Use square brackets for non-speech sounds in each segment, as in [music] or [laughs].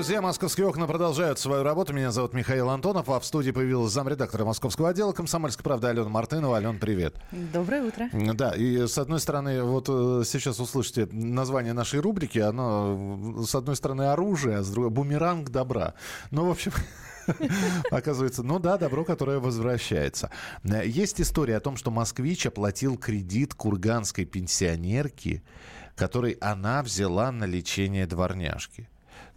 Друзья, «Московские окна» продолжают свою работу. Меня зовут Михаил Антонов, а в студии появилась замредактора московского отдела «Комсомольской правды» Алена Мартынова. Ален, привет. Доброе утро. Да, и с одной стороны, вот э, сейчас услышите название нашей рубрики. Оно, с одной стороны, оружие, а с другой – бумеранг добра. Ну, в общем, [laughs] Оказывается, ну да, добро, которое возвращается. Есть история о том, что москвич оплатил кредит курганской пенсионерки, который она взяла на лечение дворняжки.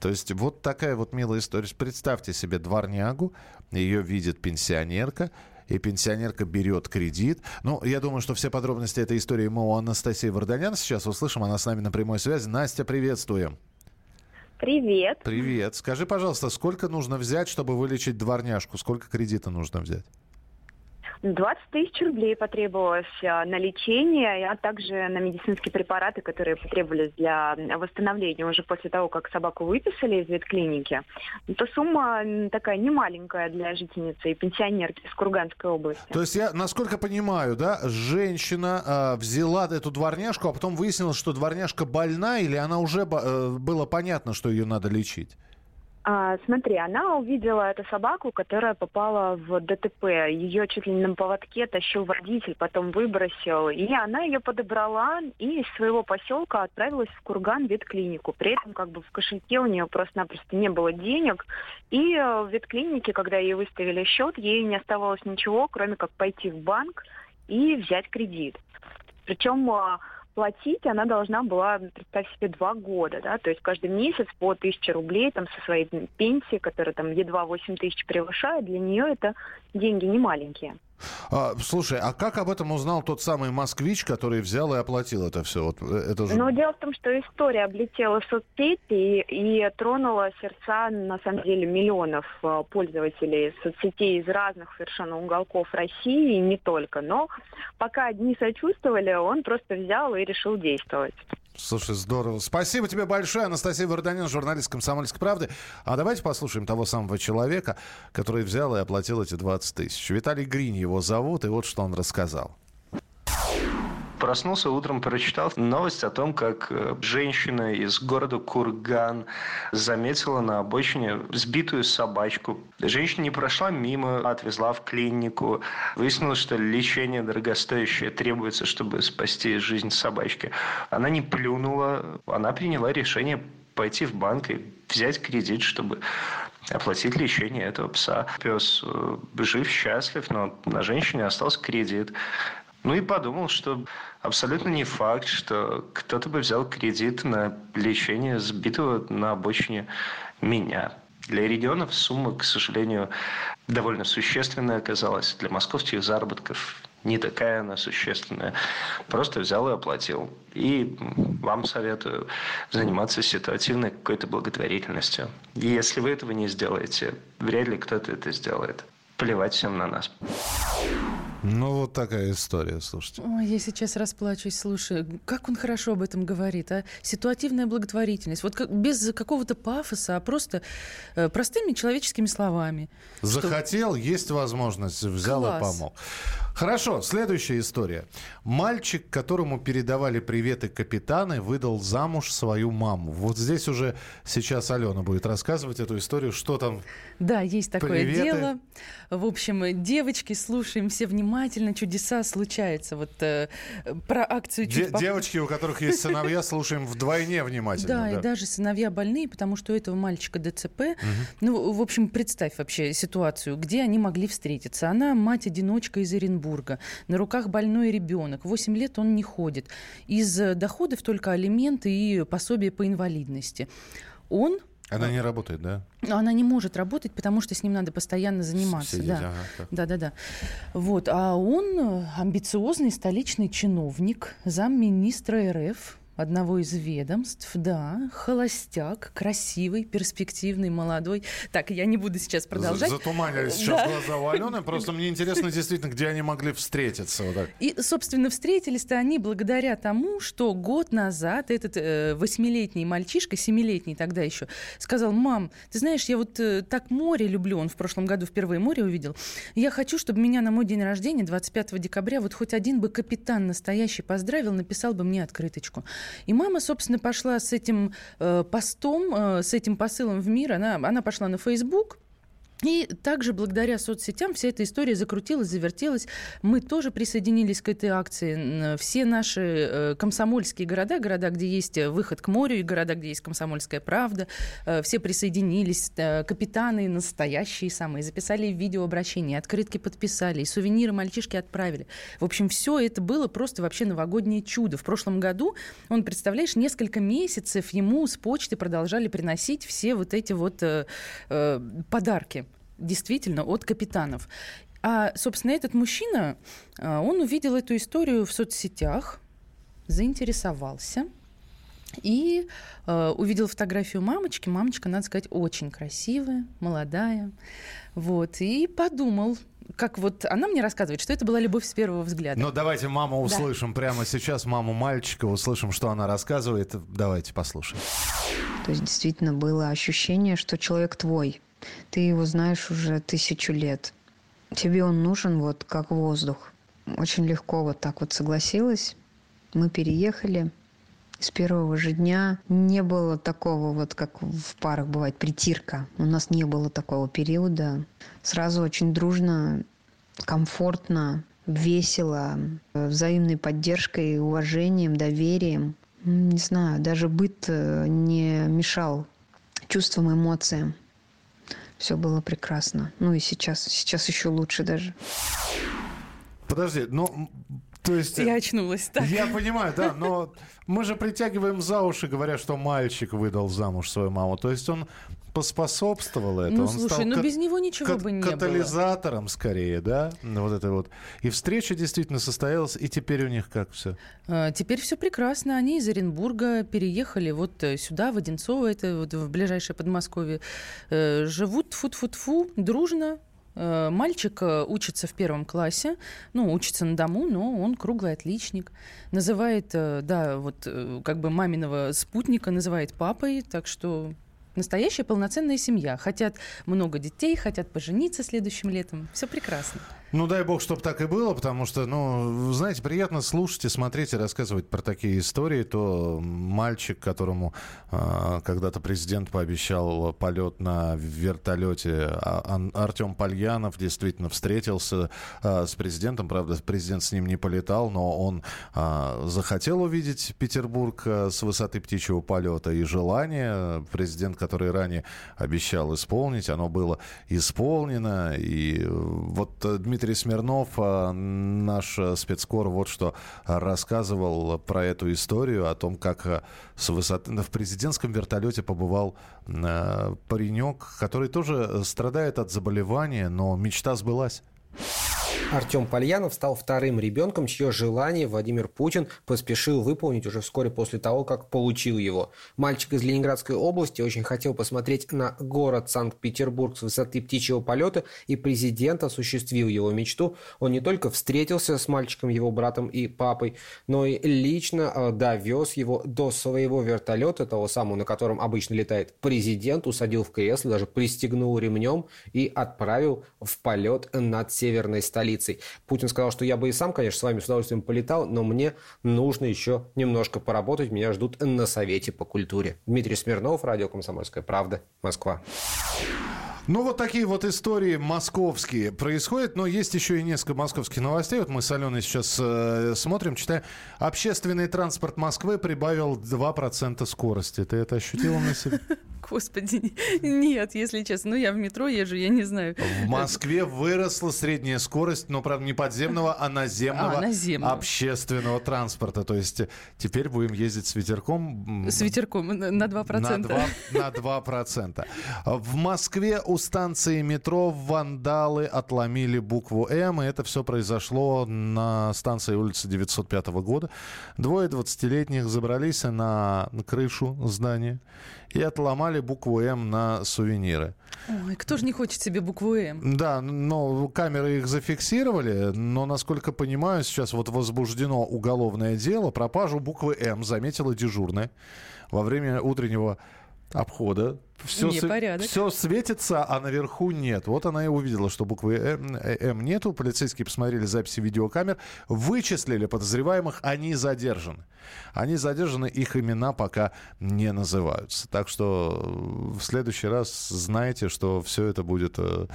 То есть вот такая вот милая история. Представьте себе дворнягу, ее видит пенсионерка, и пенсионерка берет кредит. Ну, я думаю, что все подробности этой истории мы у Анастасии Варданян сейчас услышим. Она с нами на прямой связи. Настя, приветствуем. Привет. Привет. Скажи, пожалуйста, сколько нужно взять, чтобы вылечить дворняжку? Сколько кредита нужно взять? 20 тысяч рублей потребовалось а, на лечение, а также на медицинские препараты, которые потребовались для восстановления уже после того, как собаку выписали из ветклиники. Это сумма такая немаленькая для жительницы и пенсионерки из Курганской области. То есть я, насколько понимаю, да, женщина э, взяла эту дворняжку, а потом выяснилось, что дворняжка больна, или она уже э, было понятно, что ее надо лечить? А, смотри, она увидела эту собаку, которая попала в ДТП. Ее чуть ли не на поводке тащил водитель, потом выбросил. И она ее подобрала и из своего поселка отправилась в Курган ветклинику. При этом как бы в кошельке у нее просто-напросто не было денег. И э, в ветклинике, когда ей выставили счет, ей не оставалось ничего, кроме как пойти в банк и взять кредит. Причем э, платить она должна была, представь себе, два года, да, то есть каждый месяц по тысяче рублей там со своей пенсии, которая там едва 8 тысяч превышает, для нее это деньги не маленькие. А, слушай, а как об этом узнал тот самый москвич, который взял и оплатил это все? Вот, э, это же... Ну, дело в том, что история облетела соцсети и, и тронула сердца, на самом деле, миллионов э, пользователей соцсетей из разных совершенно уголков России, и не только. Но пока одни сочувствовали, он просто взял и решил действовать. Слушай, здорово. Спасибо тебе большое, Анастасия Варданян, журналист «Комсомольской правды». А давайте послушаем того самого человека, который взял и оплатил эти 20 тысяч. Виталий Гринь его зовут, и вот что он рассказал. Проснулся утром, прочитал новость о том, как э, женщина из города Курган заметила на обочине сбитую собачку. Женщина не прошла мимо, отвезла в клинику. Выяснилось, что лечение дорогостоящее требуется, чтобы спасти жизнь собачки. Она не плюнула, она приняла решение пойти в банк и взять кредит, чтобы оплатить лечение этого пса. Пес э, жив, счастлив, но на женщине остался кредит. Ну и подумал, что абсолютно не факт, что кто-то бы взял кредит на лечение сбитого на обочине меня. Для регионов сумма, к сожалению, довольно существенная оказалась. Для московских заработков не такая она существенная. Просто взял и оплатил. И вам советую заниматься ситуативной какой-то благотворительностью. И если вы этого не сделаете, вряд ли кто-то это сделает. Плевать всем на нас. Ну, вот такая история, слушайте. Ой, я сейчас расплачусь, слушай, как он хорошо об этом говорит, а? Ситуативная благотворительность. Вот как, без какого-то пафоса, а просто э, простыми человеческими словами. Захотел, что... есть возможность, взял Класс. и помог. Хорошо, следующая история. Мальчик, которому передавали приветы капитаны, выдал замуж свою маму. Вот здесь уже сейчас Алена будет рассказывать эту историю, что там. Да, есть такое приветы. дело. В общем, девочки, слушаем все внимательно внимательно, чудеса случаются. Вот э, про акцию... Де- поп... Девочки, у которых есть [laughs] сыновья, слушаем вдвойне внимательно. Да, и даже сыновья больные, потому что у этого мальчика ДЦП. Ну, в общем, представь вообще ситуацию, где они могли встретиться. Она мать-одиночка из Оренбурга, на руках больной ребенок, 8 лет он не ходит. Из доходов только алименты и пособие по инвалидности. Он она не работает, да? Она не может работать, потому что с ним надо постоянно заниматься. Сидеть, да. Ага, да, да, да. Вот. А он амбициозный столичный чиновник, замминистра РФ, одного из ведомств, да, холостяк, красивый, перспективный, молодой. Так, я не буду сейчас продолжать. Затуманили сейчас да. глаза у Алены, [laughs] просто мне интересно действительно, где они могли встретиться. Вот так. И, собственно, встретились-то они благодаря тому, что год назад этот э, восьмилетний мальчишка, семилетний тогда еще, сказал, мам, ты знаешь, я вот э, так море люблю, он в прошлом году впервые море увидел, я хочу, чтобы меня на мой день рождения, 25 декабря, вот хоть один бы капитан настоящий поздравил, написал бы мне открыточку. И мама, собственно, пошла с этим э, постом, э, с этим посылом в мир, она, она пошла на Facebook, и также благодаря соцсетям вся эта история закрутилась, завертелась. Мы тоже присоединились к этой акции. Все наши э, комсомольские города, города, где есть выход к морю, и города, где есть комсомольская правда, э, все присоединились. Э, капитаны настоящие самые записали видеообращения, открытки подписали, и сувениры мальчишки отправили. В общем, все это было просто вообще новогоднее чудо. В прошлом году, он, представляешь, несколько месяцев ему с почты продолжали приносить все вот эти вот э, подарки действительно от капитанов. А, собственно, этот мужчина, а, он увидел эту историю в соцсетях, заинтересовался и э, увидел фотографию мамочки. Мамочка, надо сказать, очень красивая, молодая. Вот, и подумал, как вот она мне рассказывает, что это была любовь с первого взгляда. Ну, давайте маму услышим да. прямо сейчас, маму мальчика, услышим, что она рассказывает. Давайте послушаем. То есть действительно было ощущение, что человек твой, ты его знаешь уже тысячу лет. Тебе он нужен вот как воздух. Очень легко вот так вот согласилась. Мы переехали. С первого же дня не было такого, вот как в парах бывает, притирка. У нас не было такого периода. Сразу очень дружно, комфортно, весело, взаимной поддержкой, уважением, доверием. Не знаю, даже быт э, не мешал чувствам, эмоциям все было прекрасно. Ну и сейчас, сейчас еще лучше даже. Подожди, ну, то есть... Я очнулась, так. Я понимаю, да, но мы же притягиваем за уши, говоря, что мальчик выдал замуж свою маму. То есть он поспособствовал это. Ну, он слушай, стал ну без него ничего бы не катализатором было. скорее, да? Вот это вот. И встреча действительно состоялась, и теперь у них как все? А, теперь все прекрасно. Они из Оренбурга переехали вот э, сюда, в Одинцово, это вот в ближайшее Подмосковье. Э, живут фу-фу-фу, дружно, э, Мальчик учится в первом классе, ну, учится на дому, но он круглый отличник. Называет, да, вот как бы маминого спутника называет папой, так что настоящая полноценная семья. Хотят много детей, хотят пожениться следующим летом. Все прекрасно. Ну, дай бог, чтобы так и было, потому что, ну, знаете, приятно слушать и смотреть и рассказывать про такие истории. То мальчик, которому э, когда-то президент пообещал полет на вертолете, а, Артем Пальянов действительно встретился э, с президентом. Правда, президент с ним не полетал, но он э, захотел увидеть Петербург э, с высоты птичьего полета. И желание президент, который ранее обещал исполнить, оно было исполнено. И вот Дмитрий Дмитрий Смирнов, а, наш э, спецкор, вот что рассказывал про эту историю, о том, как э, с высоты, в президентском вертолете побывал э, паренек, который тоже страдает от заболевания, но мечта сбылась. Артем Пальянов стал вторым ребенком, чье желание Владимир Путин поспешил выполнить уже вскоре после того, как получил его. Мальчик из Ленинградской области очень хотел посмотреть на город Санкт-Петербург с высоты птичьего полета, и президент осуществил его мечту. Он не только встретился с мальчиком, его братом и папой, но и лично э, довез его до своего вертолета, того самого, на котором обычно летает президент, усадил в кресло, даже пристегнул ремнем и отправил в полет над северной столицей позиций. Путин сказал, что я бы и сам, конечно, с вами с удовольствием полетал, но мне нужно еще немножко поработать. Меня ждут на Совете по культуре. Дмитрий Смирнов, радио «Комсомольская правда», Москва. Ну, вот такие вот истории московские происходят, но есть еще и несколько московских новостей. Вот мы с Аленой сейчас э, смотрим, читаем. Общественный транспорт Москвы прибавил 2% скорости. Ты это ощутила на себе? [laughs] Господи, нет, если честно. Ну, я в метро езжу, я не знаю. В Москве выросла средняя скорость, но, правда, не подземного, а наземного, А, наземного. общественного транспорта. То есть теперь будем ездить с ветерком. С ветерком на на 2%. На 2, на 2%. В Москве у станции метро вандалы отломили букву «М», и это все произошло на станции улицы 905 года. Двое 20-летних забрались на крышу здания и отломали букву «М» на сувениры. Ой, кто же не хочет себе букву М? Да, но камеры их зафиксировали, но, насколько понимаю, сейчас вот возбуждено уголовное дело. Пропажу буквы «М» заметила дежурная во время утреннего обхода. Все, Непорядок. все светится, а наверху нет. Вот она и увидела, что буквы «М», «М» нету. Полицейские посмотрели записи видеокамер, вычислили подозреваемых, они задержаны. Они задержаны, их имена пока не называются. Так что в следующий раз знайте, что все это будет э,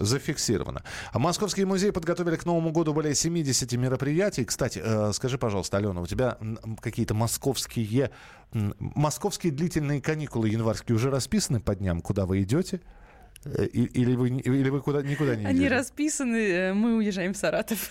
зафиксировано. А Московские музеи подготовили к Новому году более 70 мероприятий. Кстати, э, скажи, пожалуйста, Алена, у тебя какие-то московские, московские длительные каникулы январские уже расписаны по дням, куда вы идете? Э, Или вы, или вы куда, никуда не Они идете? расписаны, э, мы уезжаем в Саратов.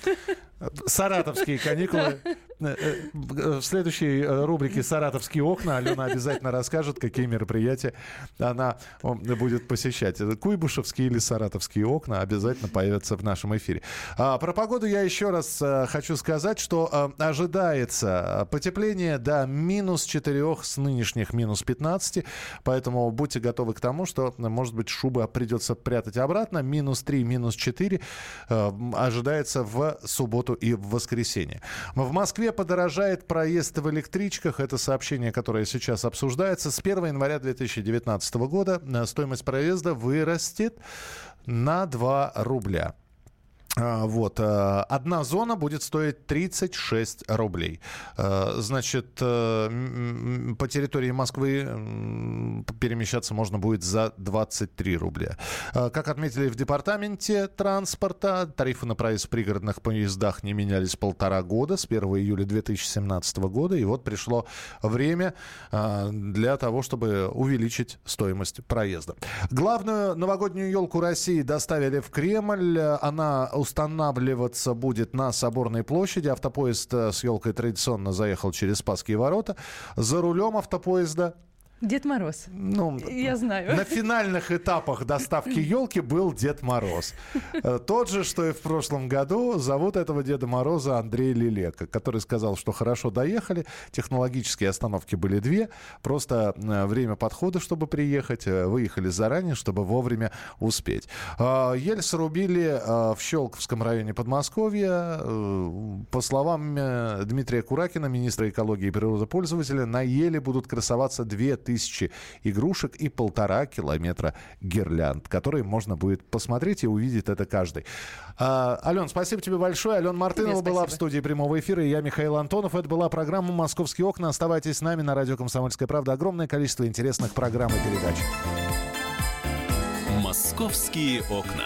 Саратовские каникулы. [laughs] Э, э, В следующей э, рубрике «Саратовские окна» Алена обязательно расскажет, какие мероприятия она будет посещать. Куйбышевские или саратовские окна обязательно появятся в нашем эфире. А, Про погоду я еще раз э, хочу сказать, что э, ожидается потепление до минус 4 с нынешних минус 15, поэтому будьте готовы к тому, что, э, может быть, шубы придется прятать обратно. Минус 3, минус 4 э, ожидается в субботу и в воскресенье. В Москве подорожает проезд в электричках. Это сообщение, которое сейчас обсуждается. С 1 января 2019 года э, стоимость проезда вырастет на 2 рубля. А, Вот. э, Одна зона будет стоить 36 рублей. Э, Значит, э, по территории Москвы перемещаться можно будет за 23 рубля. Как отметили в департаменте транспорта, тарифы на проезд в пригородных поездах не менялись полтора года, с 1 июля 2017 года. И вот пришло время для того, чтобы увеличить стоимость проезда. Главную новогоднюю елку России доставили в Кремль. Она устанавливаться будет на Соборной площади. Автопоезд э, с елкой традиционно заехал через Спасские ворота. За рулем автопоезда Дед Мороз. ну, Я знаю. на финальных этапах доставки елки был Дед Мороз. Э, Тот же, что и в прошлом году. Зовут этого Деда Мороза Андрей Лилека, который сказал, что хорошо доехали. Технологические остановки были две. Просто э, время подхода, чтобы приехать. э, Выехали заранее, чтобы вовремя успеть. Ель срубили в Щелковском районе Подмосковья. По словам Дмитрия Куракина, министра экологии и природопользователя, на еле будут красоваться 2000 игрушек и полтора километра гирлянд, которые можно будет посмотреть и увидеть это каждый. А, Ален, спасибо тебе большое. Алена Мартынова была в студии прямого эфира, и я Михаил Антонов. Это была программа «Московские окна». Оставайтесь с нами на радио «Комсомольская правда». Огромное количество интересных программ и передач. «Московские окна».